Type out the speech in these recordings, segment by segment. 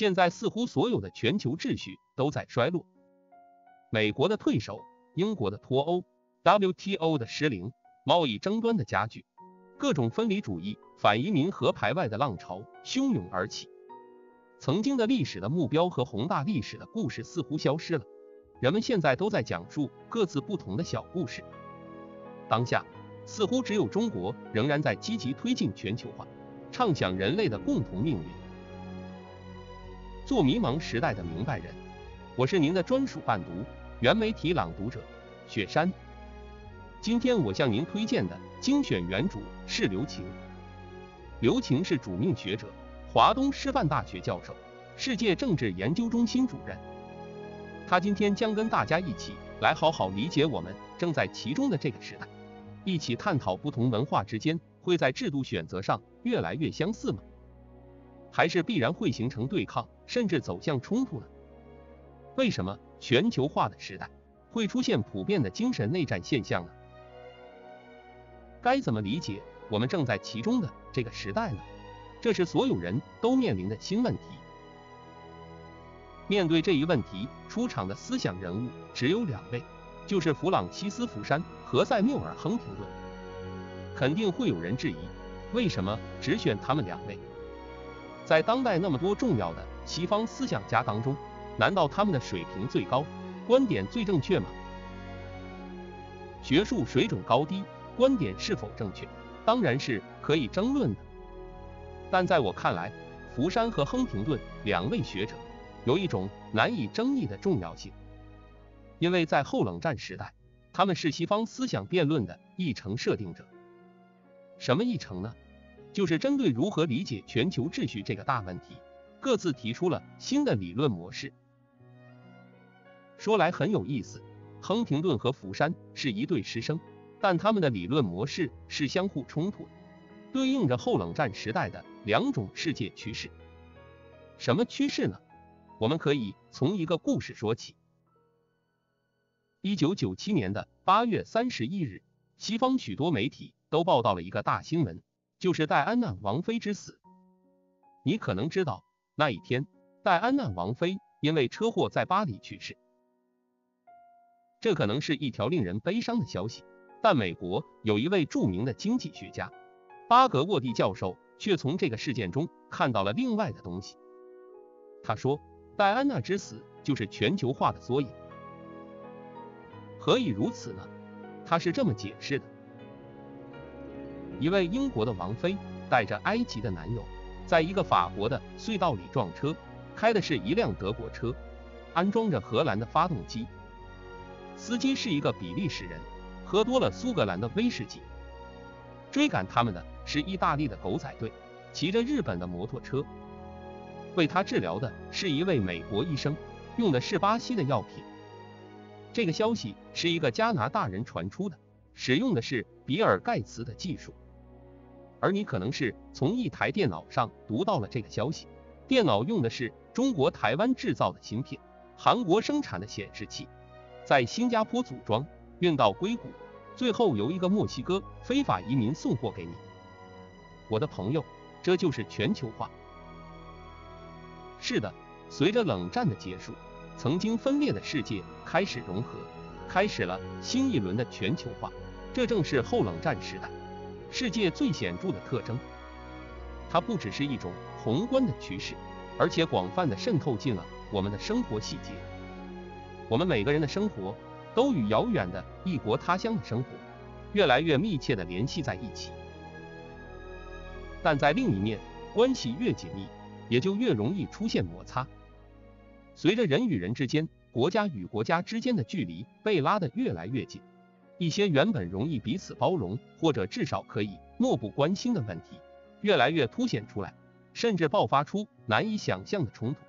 现在似乎所有的全球秩序都在衰落，美国的退守，英国的脱欧，WTO 的失灵，贸易争端的加剧，各种分离主义、反移民和排外的浪潮汹涌而起。曾经的历史的目标和宏大历史的故事似乎消失了，人们现在都在讲述各自不同的小故事。当下，似乎只有中国仍然在积极推进全球化，畅想人类的共同命运。做迷茫时代的明白人，我是您的专属伴读，原媒体朗读者雪山。今天我向您推荐的精选原主是刘擎。刘擎是主命学者。华东师范大学教授，世界政治研究中心主任。他今天将跟大家一起来好好理解我们正在其中的这个时代，一起探讨不同文化之间会在制度选择上越来越相似吗？还是必然会形成对抗，甚至走向冲突呢？为什么全球化的时代会出现普遍的精神内战现象呢？该怎么理解我们正在其中的这个时代呢？这是所有人都面临的新问题。面对这一问题，出场的思想人物只有两位，就是弗朗西斯·福山和塞缪尔·亨廷顿。肯定会有人质疑，为什么只选他们两位？在当代那么多重要的西方思想家当中，难道他们的水平最高，观点最正确吗？学术水准高低，观点是否正确，当然是可以争论的。但在我看来，福山和亨廷顿两位学者有一种难以争议的重要性，因为在后冷战时代，他们是西方思想辩论的议程设定者。什么议程呢？就是针对如何理解全球秩序这个大问题，各自提出了新的理论模式。说来很有意思，亨廷顿和福山是一对师生，但他们的理论模式是相互冲突的。对应着后冷战时代的两种世界趋势，什么趋势呢？我们可以从一个故事说起。一九九七年的八月三十一日，西方许多媒体都报道了一个大新闻，就是戴安娜王妃之死。你可能知道，那一天，戴安娜王妃因为车祸在巴黎去世。这可能是一条令人悲伤的消息，但美国有一位著名的经济学家。巴格沃蒂教授却从这个事件中看到了另外的东西。他说，戴安娜之死就是全球化的缩影。何以如此呢？他是这么解释的：一位英国的王妃带着埃及的男友，在一个法国的隧道里撞车，开的是一辆德国车，安装着荷兰的发动机。司机是一个比利时人，喝多了苏格兰的威士忌。追赶他们的。是意大利的狗仔队，骑着日本的摩托车，为他治疗的是一位美国医生，用的是巴西的药品。这个消息是一个加拿大人传出的，使用的是比尔盖茨的技术。而你可能是从一台电脑上读到了这个消息，电脑用的是中国台湾制造的芯片，韩国生产的显示器，在新加坡组装，运到硅谷，最后由一个墨西哥非法移民送货给你。我的朋友，这就是全球化。是的，随着冷战的结束，曾经分裂的世界开始融合，开始了新一轮的全球化。这正是后冷战时代世界最显著的特征。它不只是一种宏观的趋势，而且广泛的渗透进了我们的生活细节。我们每个人的生活都与遥远的异国他乡的生活越来越密切的联系在一起。但在另一面，关系越紧密，也就越容易出现摩擦。随着人与人之间、国家与国家之间的距离被拉得越来越近，一些原本容易彼此包容，或者至少可以漠不关心的问题，越来越凸显出来，甚至爆发出难以想象的冲突。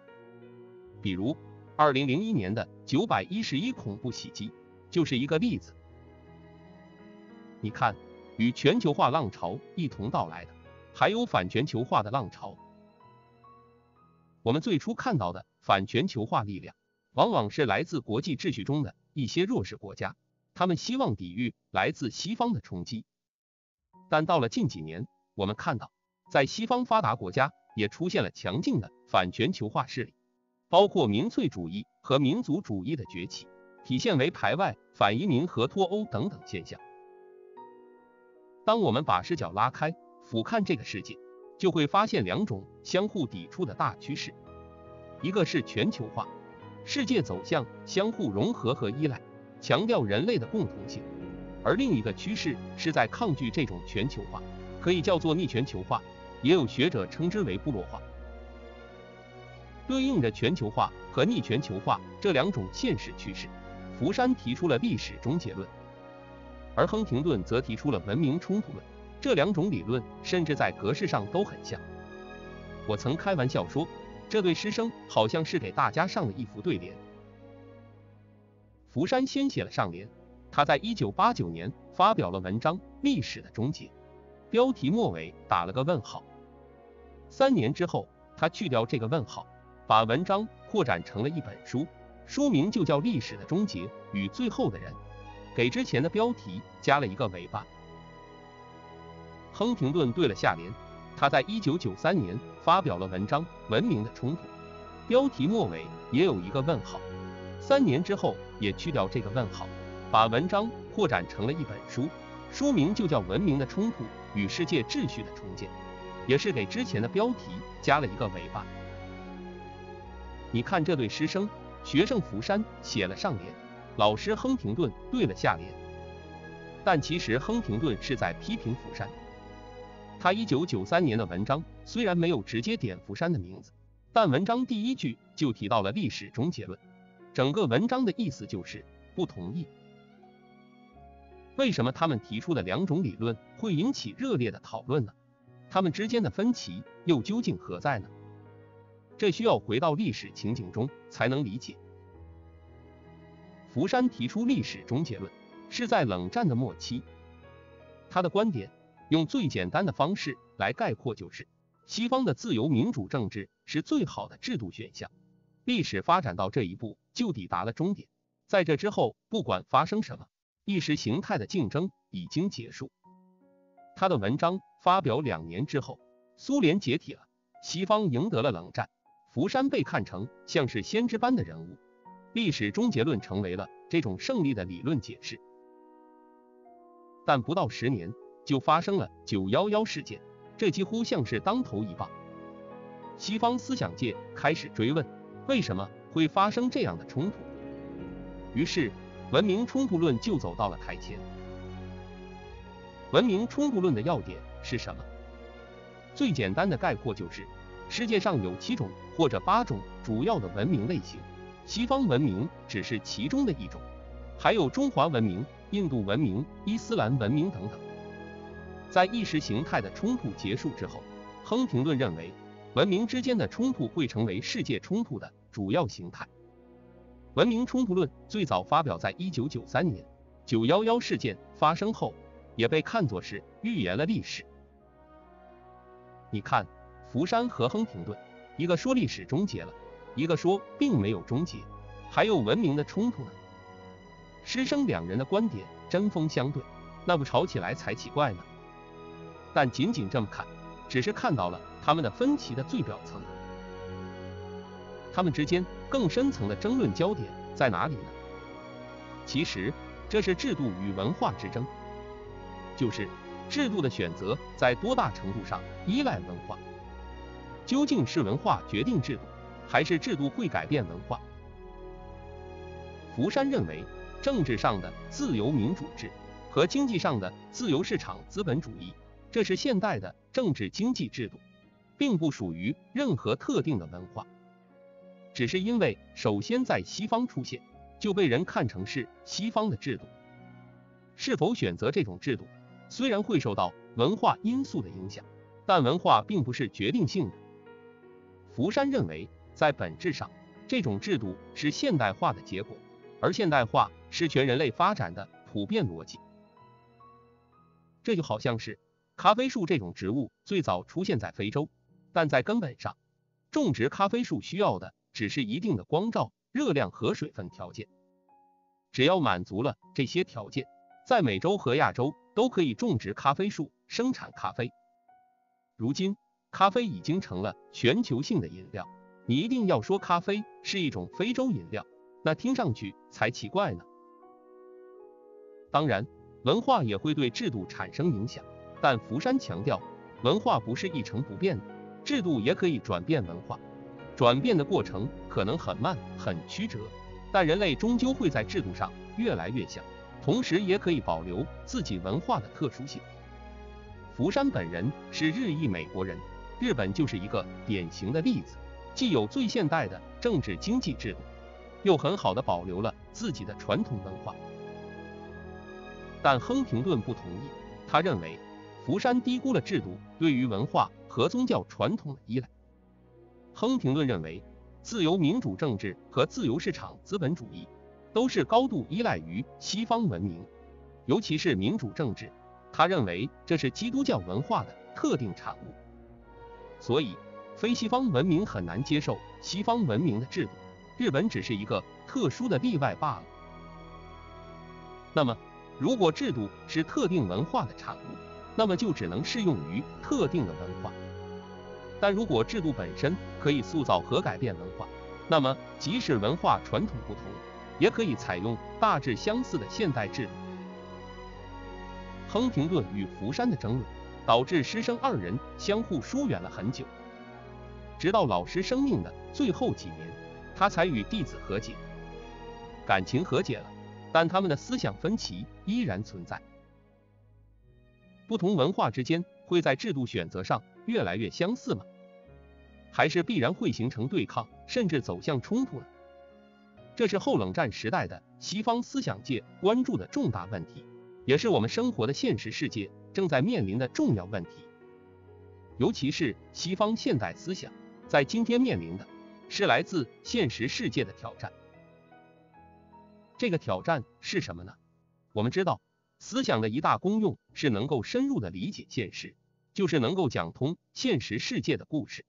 比如，二零零一年的九百一十一恐怖袭击就是一个例子。你看，与全球化浪潮一同到来的。还有反全球化的浪潮。我们最初看到的反全球化力量，往往是来自国际秩序中的一些弱势国家，他们希望抵御来自西方的冲击。但到了近几年，我们看到，在西方发达国家也出现了强劲的反全球化势力，包括民粹主义和民族主义的崛起，体现为排外、反移民和脱欧等等现象。当我们把视角拉开，俯瞰这个世界，就会发现两种相互抵触的大趋势，一个是全球化，世界走向相互融合和依赖，强调人类的共同性；而另一个趋势是在抗拒这种全球化，可以叫做逆全球化。也有学者称之为部落化。对应着全球化和逆全球化这两种现实趋势，福山提出了历史终结论，而亨廷顿则提出了文明冲突论。这两种理论甚至在格式上都很像。我曾开玩笑说，这对师生好像是给大家上了一副对联。福山先写了上联，他在一九八九年发表了文章《历史的终结》，标题末尾打了个问号。三年之后，他去掉这个问号，把文章扩展成了一本书，书名就叫《历史的终结与最后的人》，给之前的标题加了一个尾巴。亨廷顿对了下联，他在一九九三年发表了文章《文明的冲突》，标题末尾也有一个问号。三年之后，也去掉这个问号，把文章扩展成了一本书，书名就叫《文明的冲突与世界秩序的重建》。也是给之前的标题加了一个尾巴。你看这对师生，学生福山写了上联，老师亨廷顿对了下联。但其实亨廷顿是在批评福山。他一九九三年的文章虽然没有直接点福山的名字，但文章第一句就提到了历史终结论。整个文章的意思就是不同意。为什么他们提出的两种理论会引起热烈的讨论呢？他们之间的分歧又究竟何在呢？这需要回到历史情景中才能理解。福山提出历史终结论是在冷战的末期，他的观点用最简单的方式来概括就是：西方的自由民主政治是最好的制度选项。历史发展到这一步就抵达了终点，在这之后不管发生什么，意识形态的竞争已经结束。他的文章。发表两年之后，苏联解体了，西方赢得了冷战，福山被看成像是先知般的人物，历史终结论成为了这种胜利的理论解释。但不到十年，就发生了九幺幺事件，这几乎像是当头一棒，西方思想界开始追问，为什么会发生这样的冲突？于是，文明冲突论就走到了台前。文明冲突论的要点。是什么？最简单的概括就是，世界上有七种或者八种主要的文明类型，西方文明只是其中的一种，还有中华文明、印度文明、伊斯兰文明等等。在意识形态的冲突结束之后，亨廷顿认为，文明之间的冲突会成为世界冲突的主要形态。文明冲突论最早发表在一九九三年，九幺幺事件发生后，也被看作是预言了历史。你看，福山和亨廷顿，一个说历史终结了，一个说并没有终结，还有文明的冲突呢。师生两人的观点针锋相对，那不吵起来才奇怪呢。但仅仅这么看，只是看到了他们的分歧的最表层，他们之间更深层的争论焦点在哪里呢？其实这是制度与文化之争，就是。制度的选择在多大程度上依赖文化？究竟是文化决定制度，还是制度会改变文化？福山认为，政治上的自由民主制和经济上的自由市场资本主义，这是现代的政治经济制度，并不属于任何特定的文化，只是因为首先在西方出现，就被人看成是西方的制度。是否选择这种制度？虽然会受到文化因素的影响，但文化并不是决定性的。福山认为，在本质上，这种制度是现代化的结果，而现代化是全人类发展的普遍逻辑。这就好像是咖啡树这种植物最早出现在非洲，但在根本上，种植咖啡树需要的只是一定的光照、热量和水分条件。只要满足了这些条件，在美洲和亚洲。都可以种植咖啡树，生产咖啡。如今，咖啡已经成了全球性的饮料，你一定要说咖啡是一种非洲饮料，那听上去才奇怪呢。当然，文化也会对制度产生影响，但福山强调，文化不是一成不变的，制度也可以转变文化，转变的过程可能很慢很曲折，但人类终究会在制度上越来越像，同时也可以保留自己文化的特殊性。福山本人是日裔美国人，日本就是一个典型的例子，既有最现代的政治经济制度，又很好的保留了自己的传统文化。但亨廷顿不同意，他认为福山低估了制度对于文化和宗教传统的依赖。亨廷顿认为，自由民主政治和自由市场资本主义都是高度依赖于西方文明，尤其是民主政治，他认为这是基督教文化的特定产物，所以非西方文明很难接受西方文明的制度，日本只是一个特殊的例外罢了。那么。如果制度是特定文化的产物，那么就只能适用于特定的文化。但如果制度本身可以塑造和改变文化，那么即使文化传统不同，也可以采用大致相似的现代制度。亨廷顿与福山的争论，导致师生二人相互疏远了很久，直到老师生命的最后几年，他才与弟子和解，感情和解了。但他们的思想分歧依然存在。不同文化之间会在制度选择上越来越相似吗？还是必然会形成对抗，甚至走向冲突呢？这是后冷战时代的西方思想界关注的重大问题，也是我们生活的现实世界正在面临的重要问题。尤其是西方现代思想在今天面临的是来自现实世界的挑战。这个挑战是什么呢？我们知道，思想的一大功用是能够深入的理解现实，就是能够讲通现实世界的故事。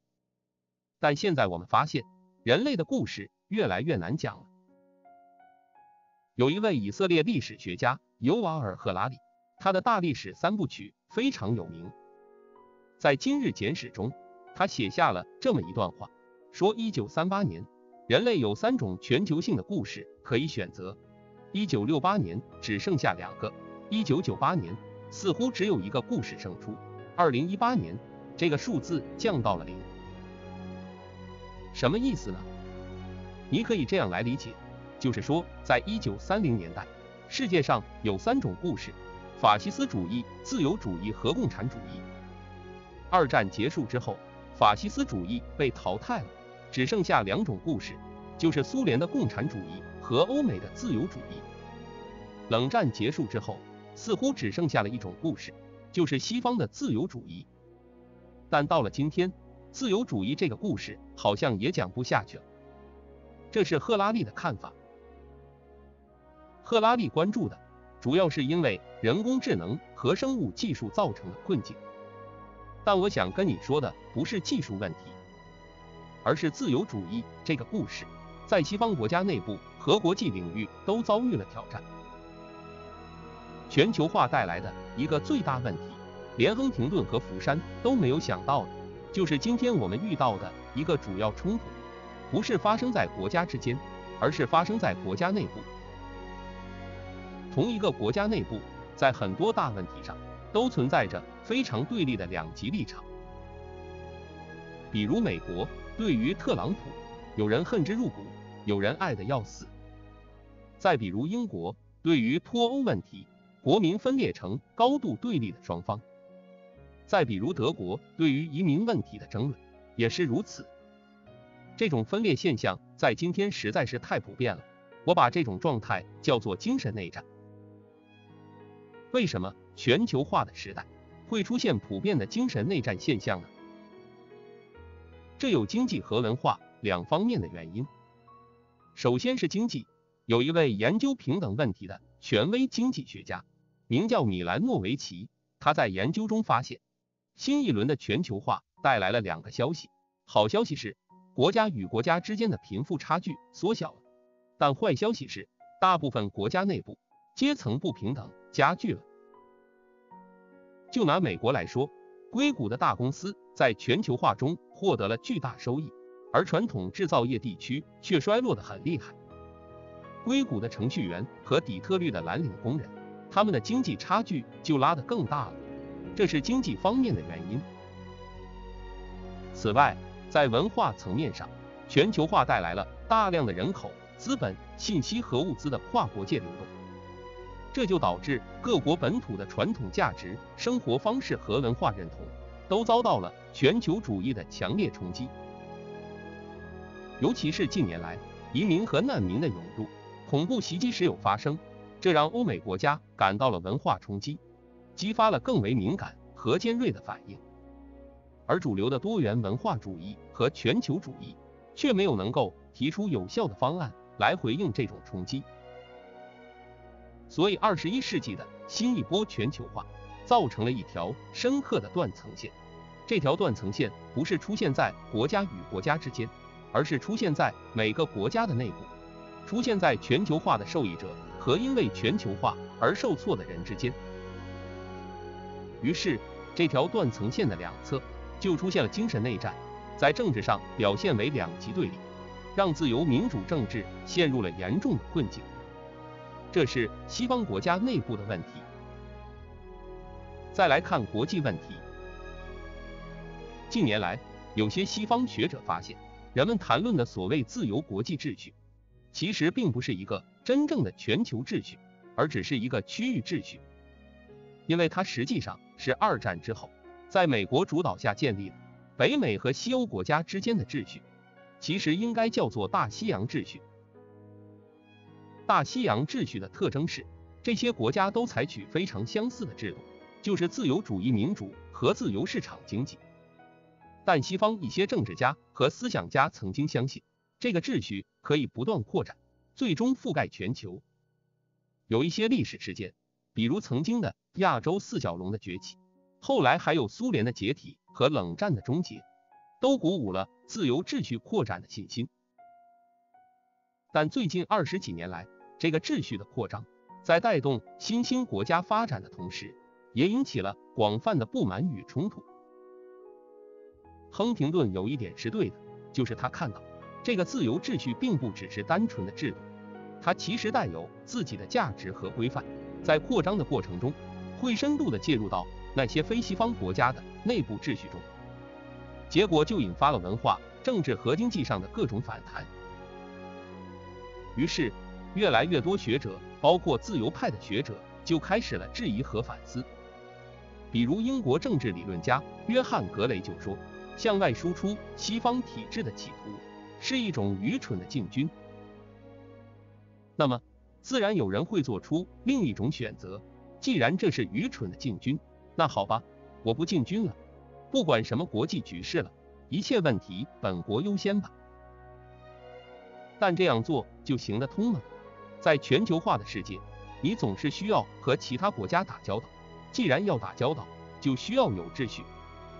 但现在我们发现，人类的故事越来越难讲了。有一位以色列历史学家尤瓦尔·赫拉利，他的大历史三部曲非常有名。在今日简史中，他写下了这么一段话，说：一九三八年。人类有三种全球性的故事可以选择，一九六八年只剩下两个，一九九八年似乎只有一个故事胜出，二零一八年这个数字降到了零。什么意思呢？你可以这样来理解，就是说，在一九三零年代，世界上有三种故事：法西斯主义、自由主义和共产主义。二战结束之后，法西斯主义被淘汰了。只剩下两种故事，就是苏联的共产主义和欧美的自由主义。冷战结束之后，似乎只剩下了一种故事，就是西方的自由主义。但到了今天，自由主义这个故事好像也讲不下去了。这是赫拉利的看法。赫拉利关注的主要是因为人工智能和生物技术造成的困境。但我想跟你说的不是技术问题。而是自由主义这个故事，在西方国家内部和国际领域都遭遇了挑战。全球化带来的一个最大问题，连亨廷顿和福山都没有想到的，就是今天我们遇到的一个主要冲突，不是发生在国家之间，而是发生在国家内部。同一个国家内部，在很多大问题上，都存在着非常对立的两极立场，比如美国。对于特朗普，有人恨之入骨，有人爱得要死。再比如英国，对于脱欧问题，国民分裂成高度对立的双方。再比如德国，对于移民问题的争论也是如此。这种分裂现象在今天实在是太普遍了，我把这种状态叫做精神内战。为什么全球化的时代会出现普遍的精神内战现象呢？这有经济和文化两方面的原因。首先是经济，有一位研究平等问题的权威经济学家，名叫米兰诺维奇。他在研究中发现，新一轮的全球化带来了两个消息：好消息是国家与国家之间的贫富差距缩小了；但坏消息是大部分国家内部阶层不平等加剧了。就拿美国来说，硅谷的大公司。在全球化中获得了巨大收益，而传统制造业地区却衰落得很厉害。硅谷的程序员和底特律的蓝领工人，他们的经济差距就拉得更大了，这是经济方面的原因。此外，在文化层面上，全球化带来了大量的人口、资本、信息和物资的跨国界流动，这就导致各国本土的传统价值、生活方式和文化认同都遭到了全球主义的强烈冲击。尤其是近年来，移民和难民的涌入，恐怖袭击时有发生，这让欧美国家感到了文化冲击，激发了更为敏感和尖锐的反应。而主流的多元文化主义和全球主义却没有能够提出有效的方案来回应这种冲击，所以二十一世纪的新一波全球化造成了一条深刻的断层线。这条断层线不是出现在国家与国家之间，而是出现在每个国家的内部，出现在全球化的受益者和因为全球化而受挫的人之间。于是，这条断层线的两侧。就出现了精神内战，在政治上表现为两极对立，让自由民主政治陷入了严重的困境。这是西方国家内部的问题。再来看国际问题，近年来，有些西方学者发现，人们谈论的所谓自由国际秩序，其实并不是一个真正的全球秩序，而只是一个区域秩序，因为它实际上是二战之后。在美国主导下建立的北美和西欧国家之间的秩序，其实应该叫做大西洋秩序。大西洋秩序的特征是，这些国家都采取非常相似的制度，就是自由主义民主和自由市场经济。但西方一些政治家和思想家曾经相信，这个秩序可以不断扩展，最终覆盖全球。有一些历史事件，比如曾经的亚洲四小龙的崛起。后来还有苏联的解体和冷战的终结，都鼓舞了自由秩序扩展的信心。但最近二十几年来，这个秩序的扩张，在带动新兴国家发展的同时，也引起了广泛的不满与冲突。亨廷顿有一点是对的，就是他看到这个自由秩序并不只是单纯的制度，它其实带有自己的价值和规范，在扩张的过程中，会深度的介入到。那些非西方国家的内部秩序中，结果就引发了文化、政治和经济上的各种反弹。于是，越来越多学者，包括自由派的学者，就开始了质疑和反思。比如，英国政治理论家约翰·格雷就说：“向外输出西方体制的企图是一种愚蠢的进军。”那么，自然有人会做出另一种选择。既然这是愚蠢的进军，那好吧，我不进军了，不管什么国际局势了，一切问题本国优先吧。但这样做就行得通吗？在全球化的世界，你总是需要和其他国家打交道。既然要打交道，就需要有秩序，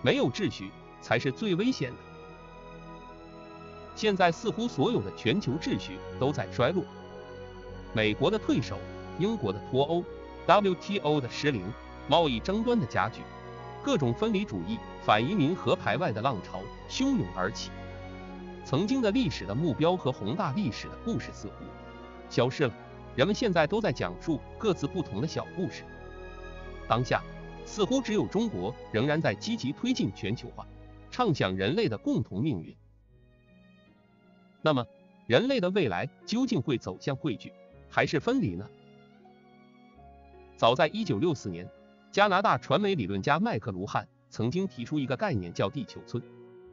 没有秩序才是最危险的。现在似乎所有的全球秩序都在衰落，美国的退守，英国的脱欧，WTO 的失灵。贸易争端的加剧，各种分离主义、反移民和排外的浪潮汹涌而起。曾经的历史的目标和宏大历史的故事似乎消失了，人们现在都在讲述各自不同的小故事。当下，似乎只有中国仍然在积极推进全球化，畅想人类的共同命运。那么，人类的未来究竟会走向汇聚，还是分离呢？早在一九六四年。加拿大传媒理论家麦克卢汉曾经提出一个概念叫地球村，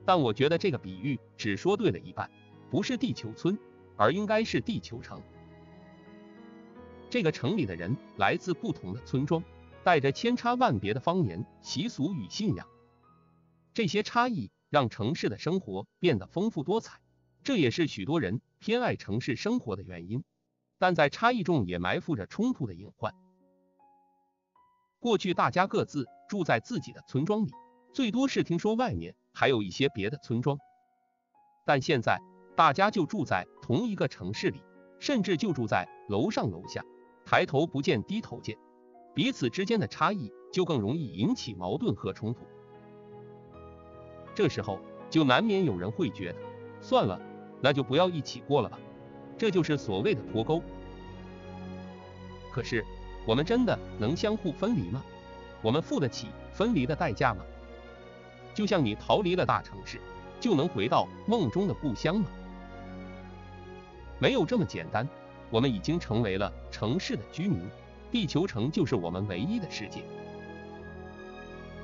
但我觉得这个比喻只说对了一半，不是地球村，而应该是地球城。这个城里的人来自不同的村庄，带着千差万别的方言、习俗与信仰。这些差异让城市的生活变得丰富多彩，这也是许多人偏爱城市生活的原因。但在差异中也埋伏着冲突的隐患。过去大家各自住在自己的村庄里，最多是听说外面还有一些别的村庄。但现在大家就住在同一个城市里，甚至就住在楼上楼下，抬头不见低头见，彼此之间的差异就更容易引起矛盾和冲突。这时候就难免有人会觉得，算了，那就不要一起过了吧，这就是所谓的脱钩。可是，我们真的能相互分离吗？我们付得起分离的代价吗？就像你逃离了大城市，就能回到梦中的故乡吗？没有这么简单。我们已经成为了城市的居民，地球城就是我们唯一的世界。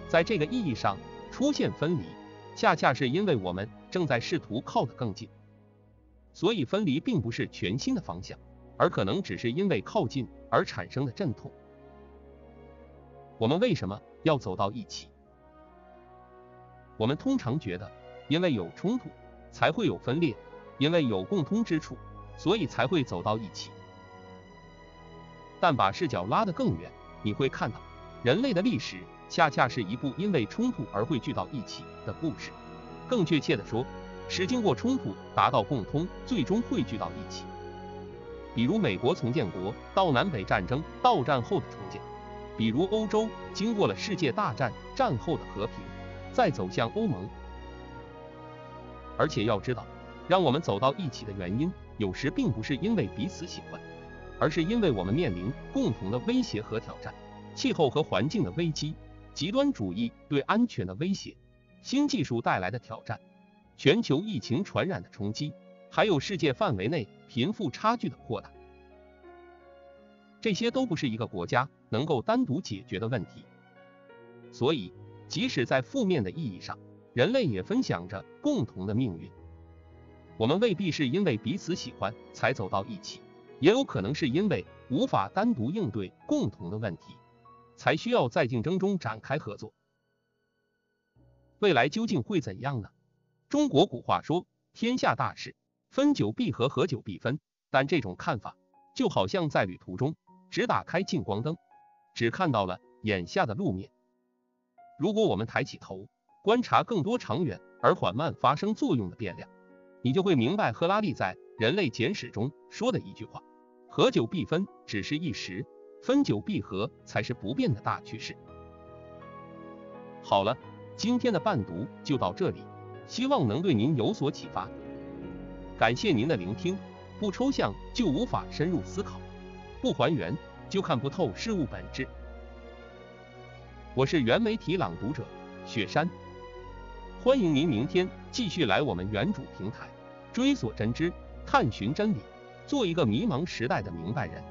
在这个意义上，出现分离，恰恰是因为我们正在试图靠得更近。所以，分离并不是全新的方向，而可能只是因为靠近而产生的阵痛。我们为什么要走到一起？我们通常觉得，因为有冲突才会有分裂，因为有共通之处。所以才会走到一起。但把视角拉得更远，你会看到，人类的历史恰恰是一部因为冲突而汇聚到一起的故事。更确切的说，是经过冲突达到共通，最终汇聚到一起。比如美国从建国到南北战争到战后的重建，比如欧洲经过了世界大战战后的和平，再走向欧盟。而且要知道，让我们走到一起的原因。有时并不是因为彼此喜欢，而是因为我们面临共同的威胁和挑战：气候和环境的危机、极端主义对安全的威胁、新技术带来的挑战、全球疫情传染的冲击，还有世界范围内贫富差距的扩大。这些都不是一个国家能够单独解决的问题。所以，即使在负面的意义上，人类也分享着共同的命运。我们未必是因为彼此喜欢才走到一起，也有可能是因为无法单独应对共同的问题，才需要在竞争中展开合作。未来究竟会怎样呢？中国古话说天下大事，分久必合，合久必分。但这种看法就好像在旅途中只打开近光灯，只看到了眼下的路面。如果我们抬起头，观察更多长远而缓慢发生作用的变量。你就会明白赫拉利在《人类简史》中说的一句话：“合久必分，只是一时；分久必合，才是不变的大趋势。”好了，今天的伴读就到这里，希望能对您有所启发。感谢您的聆听。不抽象就无法深入思考，不还原就看不透事物本质。我是原媒体朗读者雪山，欢迎您明天继续来我们原主平台。追索真知，探寻真理，做一个迷茫时代的明白人。